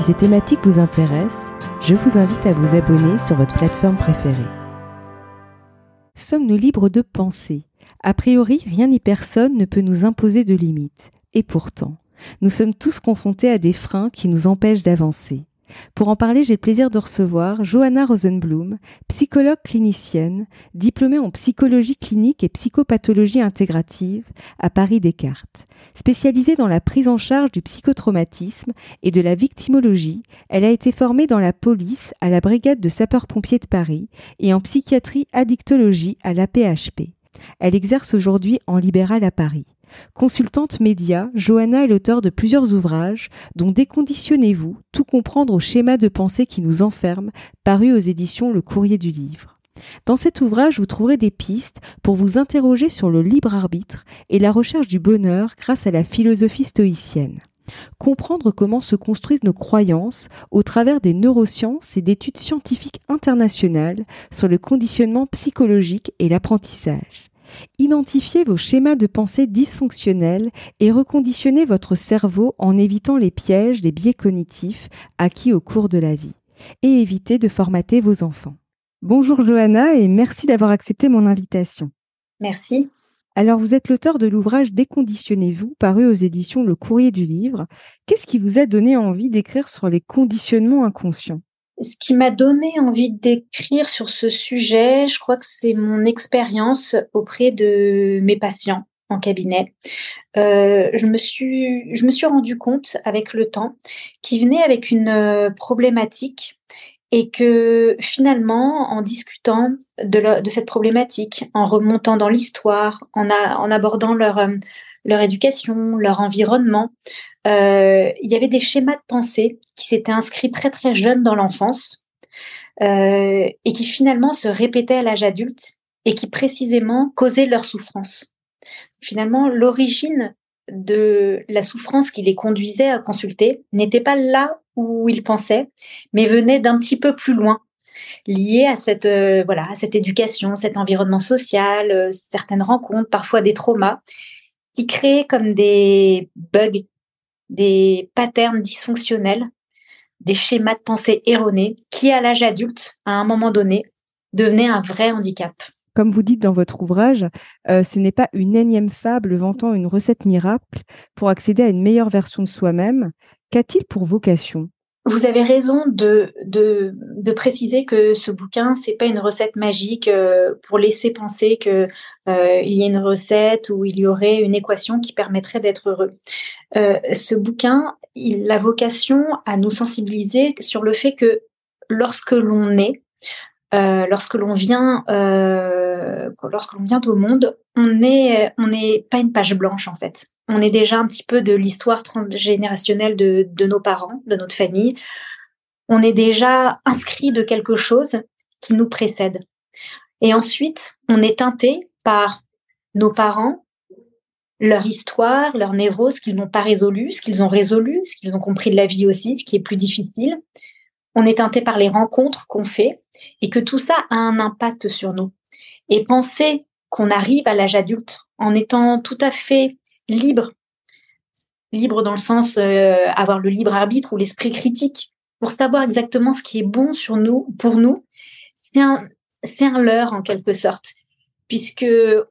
Si ces thématiques vous intéressent, je vous invite à vous abonner sur votre plateforme préférée. Sommes-nous libres de penser? A priori, rien ni personne ne peut nous imposer de limites. Et pourtant, nous sommes tous confrontés à des freins qui nous empêchent d'avancer. Pour en parler, j'ai le plaisir de recevoir Johanna Rosenblum, psychologue clinicienne, diplômée en psychologie clinique et psychopathologie intégrative à Paris Descartes. Spécialisée dans la prise en charge du psychotraumatisme et de la victimologie, elle a été formée dans la police à la brigade de sapeurs-pompiers de Paris et en psychiatrie addictologie à l'APHP. Elle exerce aujourd'hui en libéral à Paris. Consultante média, Johanna est l'auteur de plusieurs ouvrages, dont Déconditionnez-vous, tout comprendre au schéma de pensée qui nous enferme, paru aux éditions Le Courrier du Livre. Dans cet ouvrage, vous trouverez des pistes pour vous interroger sur le libre arbitre et la recherche du bonheur grâce à la philosophie stoïcienne. Comprendre comment se construisent nos croyances au travers des neurosciences et d'études scientifiques internationales sur le conditionnement psychologique et l'apprentissage. Identifiez vos schémas de pensée dysfonctionnels et reconditionnez votre cerveau en évitant les pièges des biais cognitifs acquis au cours de la vie. Et évitez de formater vos enfants. Bonjour Johanna et merci d'avoir accepté mon invitation. Merci. Alors vous êtes l'auteur de l'ouvrage Déconditionnez-vous paru aux éditions Le Courrier du Livre. Qu'est-ce qui vous a donné envie d'écrire sur les conditionnements inconscients? Ce qui m'a donné envie d'écrire sur ce sujet, je crois que c'est mon expérience auprès de mes patients en cabinet. Euh, je me suis, je me suis rendu compte avec le temps qu'ils venaient avec une euh, problématique et que finalement, en discutant de, cette problématique, en remontant dans l'histoire, en, en abordant leur euh, leur éducation, leur environnement. Euh, il y avait des schémas de pensée qui s'étaient inscrits très très jeunes dans l'enfance euh, et qui finalement se répétaient à l'âge adulte et qui précisément causaient leur souffrance. Finalement, l'origine de la souffrance qui les conduisait à consulter n'était pas là où ils pensaient, mais venait d'un petit peu plus loin, lié à cette euh, voilà à cette éducation, cet environnement social, euh, certaines rencontres, parfois des traumas, qui créaient comme des bugs, des patterns dysfonctionnels, des schémas de pensée erronés qui, à l'âge adulte, à un moment donné, devenaient un vrai handicap. Comme vous dites dans votre ouvrage, euh, ce n'est pas une énième fable vantant une recette miracle pour accéder à une meilleure version de soi-même. Qu'a-t-il pour vocation? Vous avez raison de, de, de, préciser que ce bouquin, c'est pas une recette magique euh, pour laisser penser que euh, il y a une recette ou il y aurait une équation qui permettrait d'être heureux. Euh, ce bouquin, il a vocation à nous sensibiliser sur le fait que lorsque l'on est, euh, lorsque l'on vient, euh, lorsque l'on vient au monde, on on n'est pas une page blanche en fait. On est déjà un petit peu de l'histoire transgénérationnelle de, de nos parents, de notre famille. On est déjà inscrit de quelque chose qui nous précède. Et ensuite, on est teinté par nos parents, leur histoire, leur névrose, ce qu'ils n'ont pas résolu, ce qu'ils ont résolu, ce qu'ils ont compris de la vie aussi, ce qui est plus difficile on est teinté par les rencontres qu'on fait et que tout ça a un impact sur nous. Et penser qu'on arrive à l'âge adulte en étant tout à fait libre, libre dans le sens euh, avoir le libre arbitre ou l'esprit critique pour savoir exactement ce qui est bon sur nous, pour nous, c'est un, c'est un leurre en quelque sorte, puisque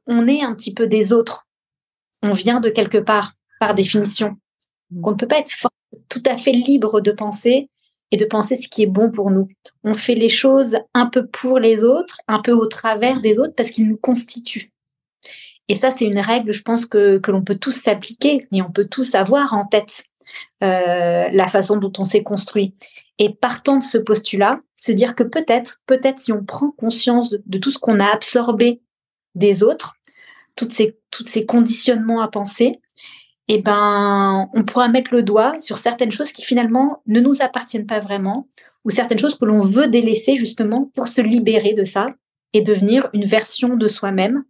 on est un petit peu des autres. On vient de quelque part, par définition. On ne peut pas être tout à fait libre de penser et de penser ce qui est bon pour nous. On fait les choses un peu pour les autres, un peu au travers des autres parce qu'ils nous constituent. Et ça, c'est une règle, je pense, que, que l'on peut tous s'appliquer et on peut tous avoir en tête euh, la façon dont on s'est construit. Et partant de ce postulat, se dire que peut-être, peut-être si on prend conscience de, de tout ce qu'on a absorbé des autres, toutes ces, toutes ces conditionnements à penser, eh ben, on pourra mettre le doigt sur certaines choses qui finalement ne nous appartiennent pas vraiment, ou certaines choses que l'on veut délaisser justement pour se libérer de ça et devenir une version de soi-même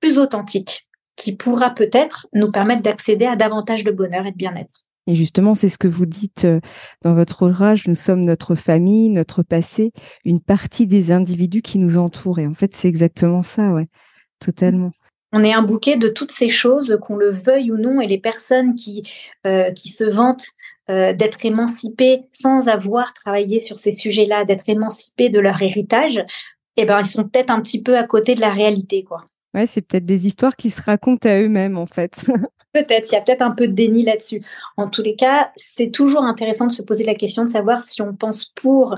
plus authentique, qui pourra peut-être nous permettre d'accéder à davantage de bonheur et de bien-être. Et justement, c'est ce que vous dites euh, dans votre ouvrage, nous sommes notre famille, notre passé, une partie des individus qui nous entourent. Et en fait, c'est exactement ça, ouais, totalement. On est un bouquet de toutes ces choses, qu'on le veuille ou non, et les personnes qui, euh, qui se vantent euh, d'être émancipées sans avoir travaillé sur ces sujets-là, d'être émancipées de leur héritage, eh ben, ils sont peut-être un petit peu à côté de la réalité, quoi. Ouais, c'est peut-être des histoires qui se racontent à eux-mêmes, en fait. peut-être, il y a peut-être un peu de déni là-dessus. En tous les cas, c'est toujours intéressant de se poser la question de savoir si on pense pour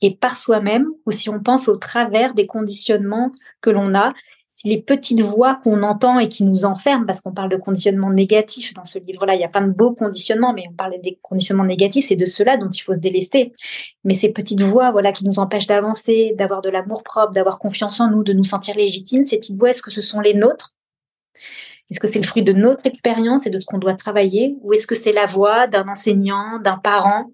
et par soi-même ou si on pense au travers des conditionnements que l'on a les petites voix qu'on entend et qui nous enferment, parce qu'on parle de conditionnement négatif dans ce livre-là, il y a plein de beaux conditionnements, mais on parle des conditionnements négatifs, c'est de cela dont il faut se délester. Mais ces petites voix, voilà, qui nous empêchent d'avancer, d'avoir de l'amour propre, d'avoir confiance en nous, de nous sentir légitimes, ces petites voix, est-ce que ce sont les nôtres? Est-ce que c'est le fruit de notre expérience et de ce qu'on doit travailler, ou est-ce que c'est la voix d'un enseignant, d'un parent,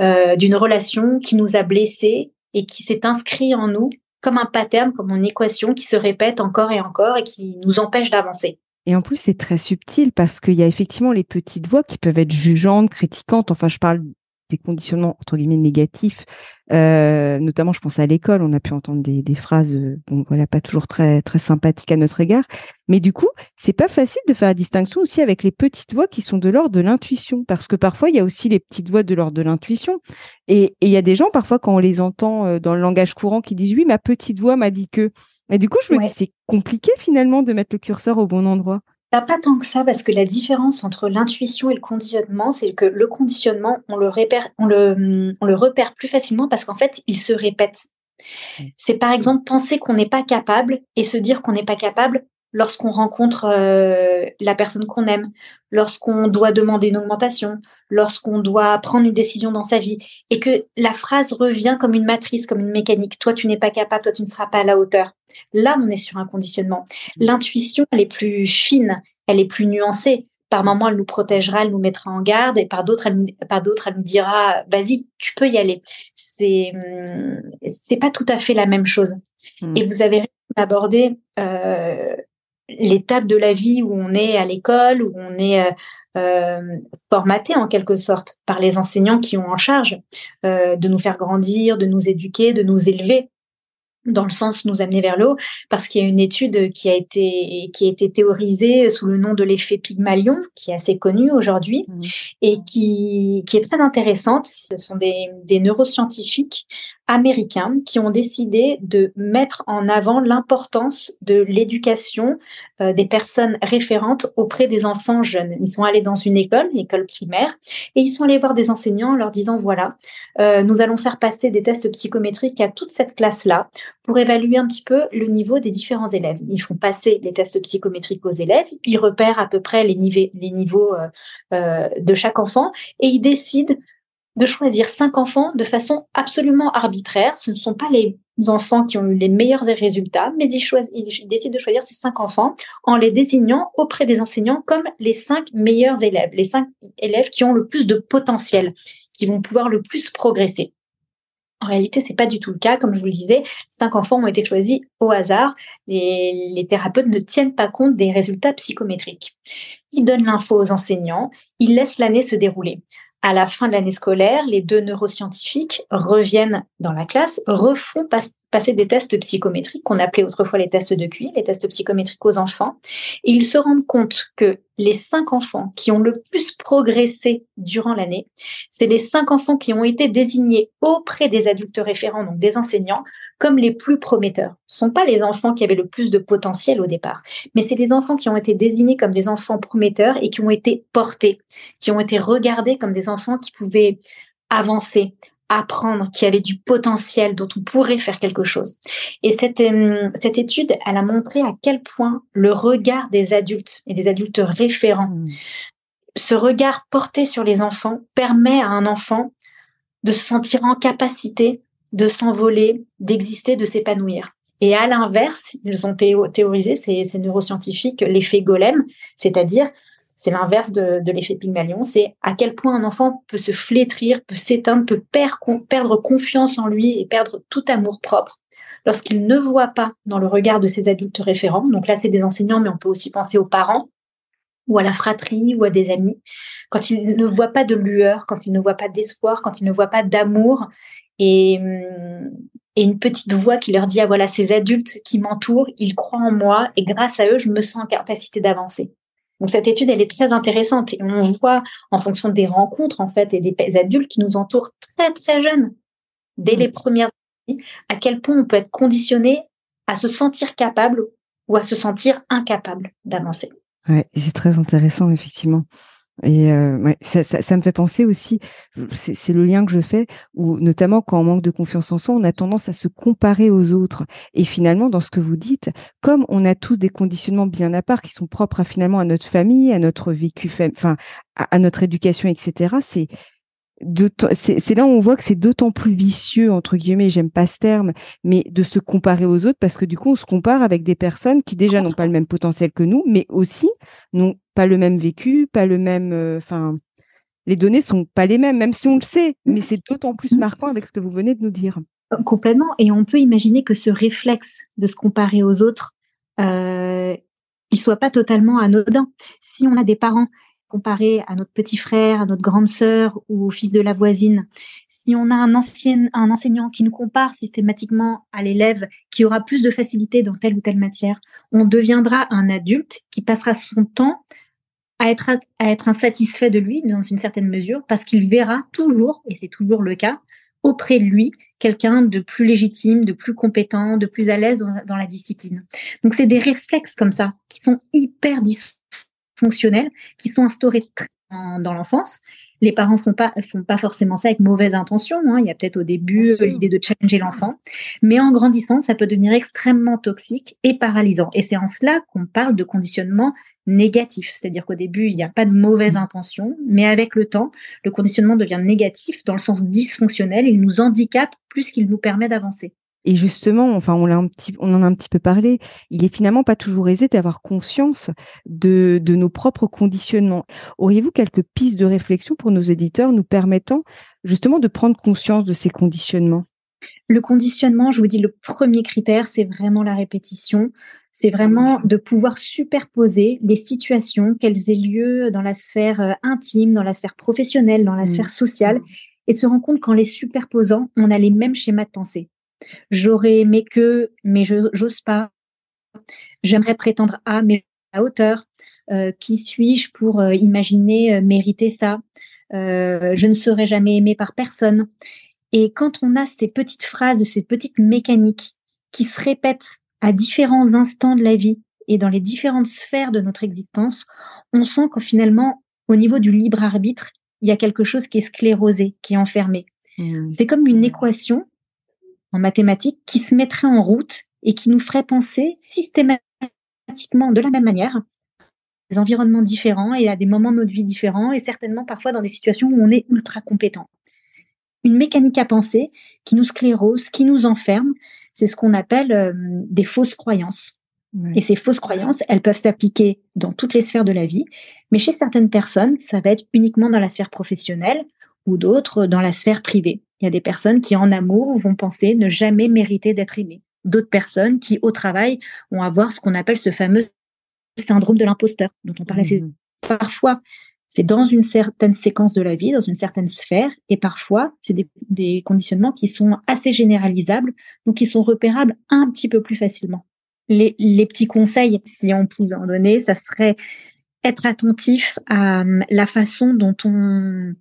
euh, d'une relation qui nous a blessés et qui s'est inscrit en nous comme un pattern, comme une équation qui se répète encore et encore et qui nous empêche d'avancer. Et en plus, c'est très subtil parce qu'il y a effectivement les petites voix qui peuvent être jugeantes, critiquantes. Enfin, je parle des conditionnements entre guillemets négatifs. Euh, notamment, je pense à l'école, on a pu entendre des, des phrases, euh, bon voilà, pas toujours très très sympathiques à notre égard. Mais du coup, c'est pas facile de faire la distinction aussi avec les petites voix qui sont de l'ordre de l'intuition, parce que parfois il y a aussi les petites voix de l'ordre de l'intuition. Et il y a des gens parfois quand on les entend euh, dans le langage courant qui disent oui, ma petite voix m'a dit que. Et du coup, je me dis c'est compliqué finalement de mettre le curseur au bon endroit. Pas, tant que ça, parce que la différence entre l'intuition et le conditionnement, c'est que le conditionnement, on le, repère, on le, on le repère plus facilement parce qu'en fait, il se répète. Mmh. C'est par exemple penser qu'on n'est pas capable et se dire qu'on n'est pas capable lorsqu'on rencontre euh, la personne qu'on aime, lorsqu'on doit demander une augmentation, lorsqu'on doit prendre une décision dans sa vie, et que la phrase revient comme une matrice, comme une mécanique. Toi, tu n'es pas capable, toi, tu ne seras pas à la hauteur. Là, on est sur un conditionnement. Mmh. L'intuition, elle est plus fine, elle est plus nuancée. Par moments, elle nous protégera, elle nous mettra en garde, et par d'autres, elle, par d'autres, elle nous dira, vas-y, tu peux y aller. C'est, hum, c'est pas tout à fait la même chose. Mmh. Et vous avez abordé euh, l'étape de la vie où on est à l'école, où on est euh, euh, formaté en quelque sorte par les enseignants qui ont en charge euh, de nous faire grandir, de nous éduquer, de nous élever dans le sens nous amener vers le haut, parce qu'il y a une étude qui a été qui a été théorisée sous le nom de l'effet Pygmalion, qui est assez connu aujourd'hui mmh. et qui qui est très intéressante. Ce sont des, des neuroscientifiques américains qui ont décidé de mettre en avant l'importance de l'éducation euh, des personnes référentes auprès des enfants jeunes. Ils sont allés dans une école, une école primaire, et ils sont allés voir des enseignants en leur disant voilà, euh, nous allons faire passer des tests psychométriques à toute cette classe-là pour évaluer un petit peu le niveau des différents élèves. Ils font passer les tests psychométriques aux élèves, ils repèrent à peu près les, niveaux, les niveaux euh, de chaque enfant et ils décident de choisir cinq enfants de façon absolument arbitraire. Ce ne sont pas les enfants qui ont eu les meilleurs résultats, mais ils, décident de choisir ces cinq enfants en les désignant auprès des enseignants comme les cinq meilleurs élèves, les cinq élèves qui ont le plus de potentiel, qui vont pouvoir le plus progresser. En réalité, c'est pas du tout le cas. Comme je vous le disais, cinq enfants ont été choisis au hasard. Les, les thérapeutes ne tiennent pas compte des résultats psychométriques. Ils donnent l'info aux enseignants. Ils laissent l'année se dérouler à la fin de l'année scolaire, les deux neuroscientifiques reviennent dans la classe, refont passer des tests psychométriques qu'on appelait autrefois les tests de QI, les tests psychométriques aux enfants, et ils se rendent compte que les cinq enfants qui ont le plus progressé durant l'année, c'est les cinq enfants qui ont été désignés auprès des adultes référents, donc des enseignants, comme les plus prometteurs. Ce ne sont pas les enfants qui avaient le plus de potentiel au départ, mais c'est les enfants qui ont été désignés comme des enfants prometteurs et qui ont été portés, qui ont été regardés comme des enfants qui pouvaient avancer, apprendre, qui avaient du potentiel, dont on pourrait faire quelque chose. Et cette, euh, cette étude, elle a montré à quel point le regard des adultes et des adultes référents, mmh. ce regard porté sur les enfants permet à un enfant de se sentir en capacité de s'envoler, d'exister, de s'épanouir. Et à l'inverse, ils ont théorisé, ces, neuroscientifiques, l'effet golem, c'est-à-dire c'est l'inverse de, l'effet Pygmalion, c'est à quel point un enfant peut se flétrir, peut s'éteindre, peut perdre confiance en lui et perdre tout amour propre lorsqu'il ne voit pas dans le regard de ses adultes référents. Donc là, c'est des enseignants, mais on peut aussi penser aux parents ou à la fratrie ou à des amis. Quand il ne voit pas de lueur, quand il ne voit pas d'espoir, quand il ne voit pas d'amour et, hum, et une petite voix qui leur dit, ah voilà, ces adultes qui m'entourent, ils croient en moi et grâce à eux, je me sens en capacité d'avancer. Donc cette étude, elle est très intéressante et on voit en fonction des rencontres en fait et des adultes qui nous entourent très très jeunes, dès les premières années, à quel point on peut être conditionné à se sentir capable ou à se sentir incapable d'avancer. Ouais, c'est très intéressant effectivement. Et euh, ça, me fait penser aussi, c'est le lien que je fais, où notamment quand on manque de confiance en soi, on a tendance à se comparer aux autres. Et finalement, dans ce que vous dites, comme on a tous des conditionnements bien à part qui sont propres finalement à notre famille, à notre vécu, enfin à notre éducation, etc. C'est c'est là où on voit que c'est d'autant plus vicieux, entre guillemets, j'aime pas ce terme, mais de se comparer aux autres parce que du coup, on se compare avec des personnes qui déjà n'ont pas le même potentiel que nous, mais aussi n'ont pas le même vécu, pas le même. Euh, enfin, les données sont pas les mêmes, même si on le sait, mais c'est d'autant plus marquant avec ce que vous venez de nous dire. Complètement. Et on peut imaginer que ce réflexe de se comparer aux autres, euh, il soit pas totalement anodin. Si on a des parents comparé à notre petit frère, à notre grande sœur ou au fils de la voisine, si on a un, ancien, un enseignant qui nous compare systématiquement à l'élève qui aura plus de facilité dans telle ou telle matière, on deviendra un adulte qui passera son temps à être, insatisfait de lui dans une certaine mesure parce qu'il verra toujours, et c'est toujours le cas, auprès de lui quelqu'un de plus légitime, de plus compétent, de plus à l'aise dans, la discipline. Donc c'est des réflexes comme ça qui sont hyper dysfonctionnels fonctionnels qui sont instaurés dans l'enfance. Les parents font pas font pas forcément ça avec mauvaise intention. Hein. Il y a peut-être au début l'idée de challenger l'enfant, mais en grandissant, ça peut devenir extrêmement toxique et paralysant. Et c'est en cela qu'on parle de conditionnement négatif, c'est-à-dire qu'au début il n'y a pas de mauvaise intention, mais avec le temps, le conditionnement devient négatif dans le sens dysfonctionnel. Il nous handicape plus qu'il nous permet d'avancer. Et justement, enfin, on, un petit, on en a un petit peu parlé, il est finalement pas toujours aisé d'avoir conscience de, de, nos propres conditionnements. Auriez-vous quelques pistes de réflexion pour nos éditeurs nous permettant justement de prendre conscience de ces conditionnements? Le conditionnement, je vous dis, le premier critère, c'est vraiment la répétition. C'est vraiment de pouvoir superposer les situations, qu'elles aient lieu dans la sphère euh, intime, dans la sphère professionnelle, dans la mmh. sphère sociale, et de se rendre compte qu'en les superposant, on a les mêmes schémas de pensée. J'aurais aimé que, mais je j'ose pas. J'aimerais prétendre à, mais à hauteur. Euh, qui suis-je pour euh, imaginer euh, mériter ça? Je ne serai jamais aimé par personne. Et quand on a ces petites phrases, ces petites mécaniques qui se répètent à différents instants de la vie et dans les différentes sphères de notre existence, on sent que finalement, au niveau du libre arbitre, il y a quelque chose qui est sclérosé, qui est enfermé. Mmh. C'est comme une équation en mathématiques qui se mettrait en route et qui nous ferait penser systématiquement de la même manière des environnements différents et à des moments de notre vie différents et certainement parfois dans des situations où on est ultra compétent. Une mécanique à penser qui nous sclérose, qui nous enferme, c'est ce qu'on appelle euh, des fausses croyances. Et ces fausses croyances, elles peuvent s'appliquer dans toutes les sphères de la vie, mais chez certaines personnes, ça va être uniquement dans la sphère professionnelle ou d'autres dans la sphère privée. Il y a des personnes qui, en amour, vont penser ne jamais mériter d'être aimées. D'autres personnes qui, au travail, vont avoir ce qu'on appelle ce fameux syndrome de l'imposteur dont on parlait mmh. parfois. C'est dans une certaine séquence de la vie, dans une certaine sphère, et parfois, c'est des, conditionnements qui sont assez généralisables, donc qui sont repérables un petit peu plus facilement. Les, les petits conseils, si on pouvait en donner, ça serait être attentif à hum, la façon dont on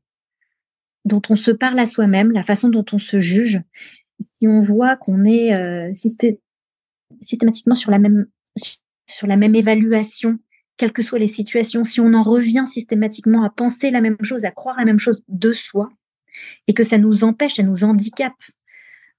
dont on se parle à soi-même, la façon dont on se juge, si on voit qu'on est euh, systématiquement sur la même évaluation, quelles que soient les situations, si on en revient systématiquement à penser la même chose, à croire la même chose de soi, et que ça nous empêche, ça nous handicape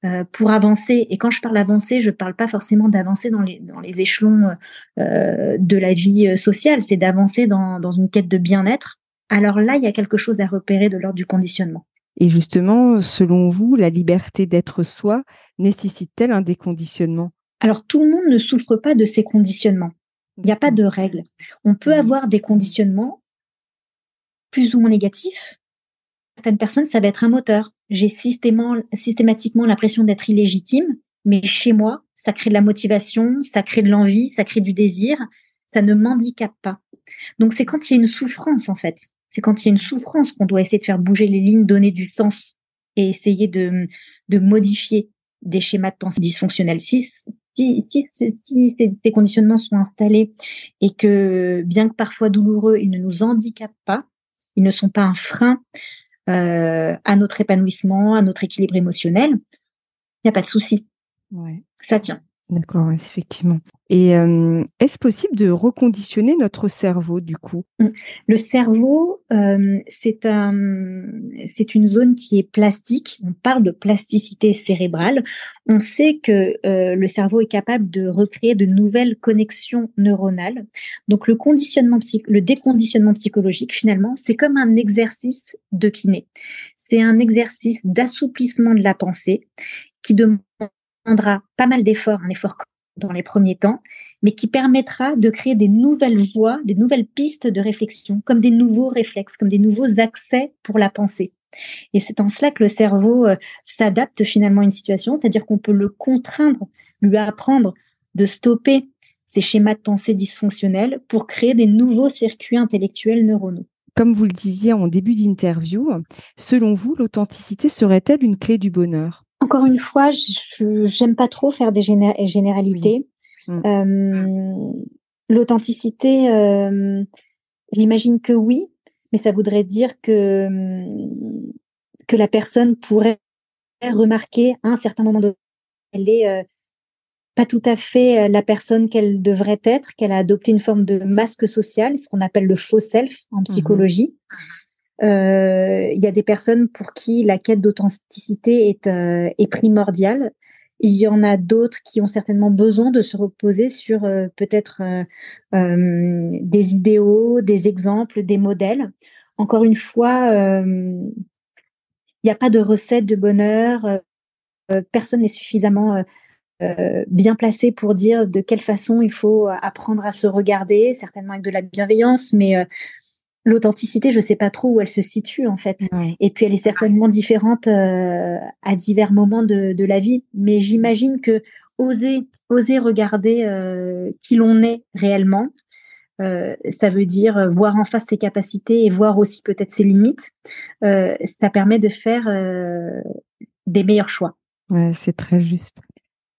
euh, pour avancer. Et quand je parle d'avancer, je ne parle pas forcément d'avancer dans les, échelons euh, de la vie sociale, c'est d'avancer dans, dans une quête de bien-être alors là, il y a quelque chose à repérer de l'ordre du conditionnement. Et justement, selon vous, la liberté d'être soi nécessite-t-elle un déconditionnement? Alors tout le monde ne souffre pas de ces conditionnements. Il n'y a pas de règle. On peut avoir des conditionnements plus ou moins négatifs. Certaines personnes, ça va être un moteur. J'ai systématiquement l'impression d'être illégitime, mais chez moi, ça crée de la motivation, ça crée de l'envie, ça crée du désir, ça ne m'handicape pas. Donc c'est quand il y a une souffrance en fait. C'est quand il y a une souffrance qu'on doit essayer de faire bouger les lignes, donner du sens et essayer de, de modifier des schémas de pensée dysfonctionnels. Si, si, si, si ces, conditionnements sont installés et que, bien que parfois douloureux, ils ne nous handicapent pas, ils ne sont pas un frein euh, à notre épanouissement, à notre équilibre émotionnel, il n'y a pas de souci. Ouais. Ça tient. D'accord, effectivement. Et est-ce possible de reconditionner notre cerveau du coup? Mmh. Le cerveau, c'est un, c'est une zone qui est plastique. On parle de plasticité cérébrale. On sait que le cerveau est capable de recréer de nouvelles connexions neuronales. Donc le conditionnement, le déconditionnement psychologique, finalement, c'est comme un exercice de kiné. C'est un exercice d'assouplissement de la pensée qui demandera pas mal d'efforts, un effort dans les premiers temps, mais qui permettra de créer des nouvelles voies, des nouvelles pistes de réflexion, comme des nouveaux réflexes, comme des nouveaux accès pour la pensée. Et c'est en cela que le cerveau euh, s'adapte finalement à une situation, c'est-à-dire qu'on peut le contraindre, lui apprendre de stopper ces schémas de pensée dysfonctionnels pour créer des nouveaux circuits intellectuels neuronaux. Comme vous le disiez en début d'interview, selon vous, l'authenticité serait-elle une clé du bonheur? Encore une fois, j'aime pas trop faire des généralités. Mmh. Euh, l'authenticité, euh, j'imagine que oui, mais ça voudrait dire que que la personne pourrait remarquer à un certain moment donné qu'elle est euh, pas tout à fait la personne qu'elle devrait être, qu'elle a adopté une forme de masque social, ce qu'on appelle le faux self en mmh psychologie. Euh, il y a des personnes pour qui la quête d'authenticité est, euh, est primordiale. Il y en a d'autres qui ont certainement besoin de se reposer sur euh, peut-être des idéaux, des exemples, des modèles. Encore une fois, il n'y a pas de recette de bonheur. personne n'est suffisamment bien placé pour dire de quelle façon il faut apprendre à se regarder, certainement avec de la bienveillance, mais l'authenticité, je sais pas trop où elle se situe en fait. Et puis elle est certainement différente euh, à divers moments de, de la vie. Mais j'imagine que oser, oser regarder euh, qui l'on est réellement, euh, ça veut dire voir en face ses capacités et voir aussi peut-être ses limites. ça permet de faire des meilleurs choix. Ouais, c'est très juste.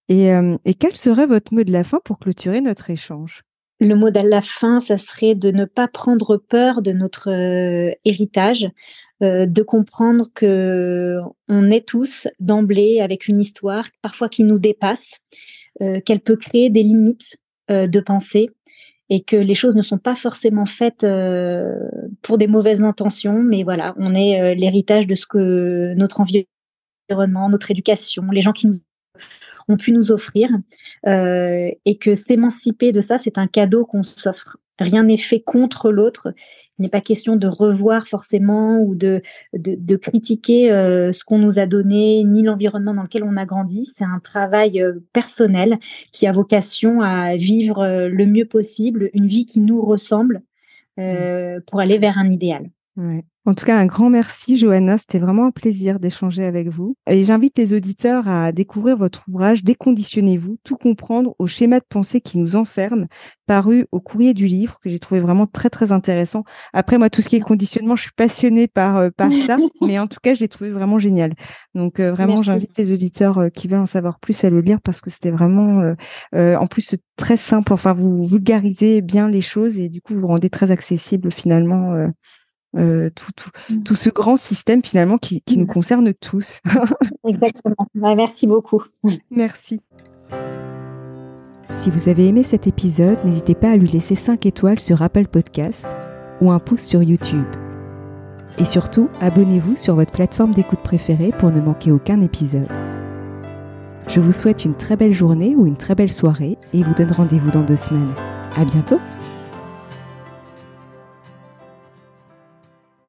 Et, et quel serait votre mot de la fin pour clôturer notre échange? Le mot de la fin, ça serait de ne pas prendre peur de notre euh, héritage, euh, de comprendre que on est tous d'emblée avec une histoire, parfois qui nous dépasse, euh, qu'elle peut créer des limites de pensée et que les choses ne sont pas forcément faites pour des mauvaises intentions, mais voilà, on est l'héritage de ce que notre environnement, notre éducation, les gens qui nous ont pu nous offrir euh, et que s'émanciper de ça, c'est un cadeau qu'on s'offre. Rien n'est fait contre l'autre. Il n'est pas question de revoir forcément ou de, de, critiquer euh, ce qu'on nous a donné, ni l'environnement dans lequel on a grandi. C'est un travail euh, personnel qui a vocation à vivre le mieux possible, une vie qui nous ressemble mmh. pour aller vers un idéal. En tout cas, un grand merci, Johanna. C'était vraiment un plaisir d'échanger avec vous. Et j'invite les auditeurs à découvrir votre ouvrage Déconditionnez-vous, tout comprendre au schéma de pensée qui nous enferme, paru au courrier du livre, que j'ai trouvé vraiment très, très intéressant. Après, moi, tout ce qui est conditionnement, je suis passionnée par, euh, par ça, mais en tout cas, je l'ai trouvé vraiment génial. Donc, euh, vraiment, j'invite les auditeurs euh, qui veulent en savoir plus à le lire parce que c'était vraiment, en plus, très simple. Enfin, vous vulgarisez bien les choses et du coup, vous rendez très accessible finalement euh, tout, tout, mm. tout, ce grand système finalement qui, qui nous mm. concerne tous. Exactement. merci beaucoup. Merci. Si vous avez aimé cet épisode, n'hésitez pas à lui laisser 5 étoiles sur Apple Podcast ou un pouce sur YouTube. Et surtout, abonnez-vous sur votre plateforme d'écoute préférée pour ne manquer aucun épisode. Je vous souhaite une très belle journée ou une très belle soirée et vous donne rendez-vous dans deux semaines. À bientôt!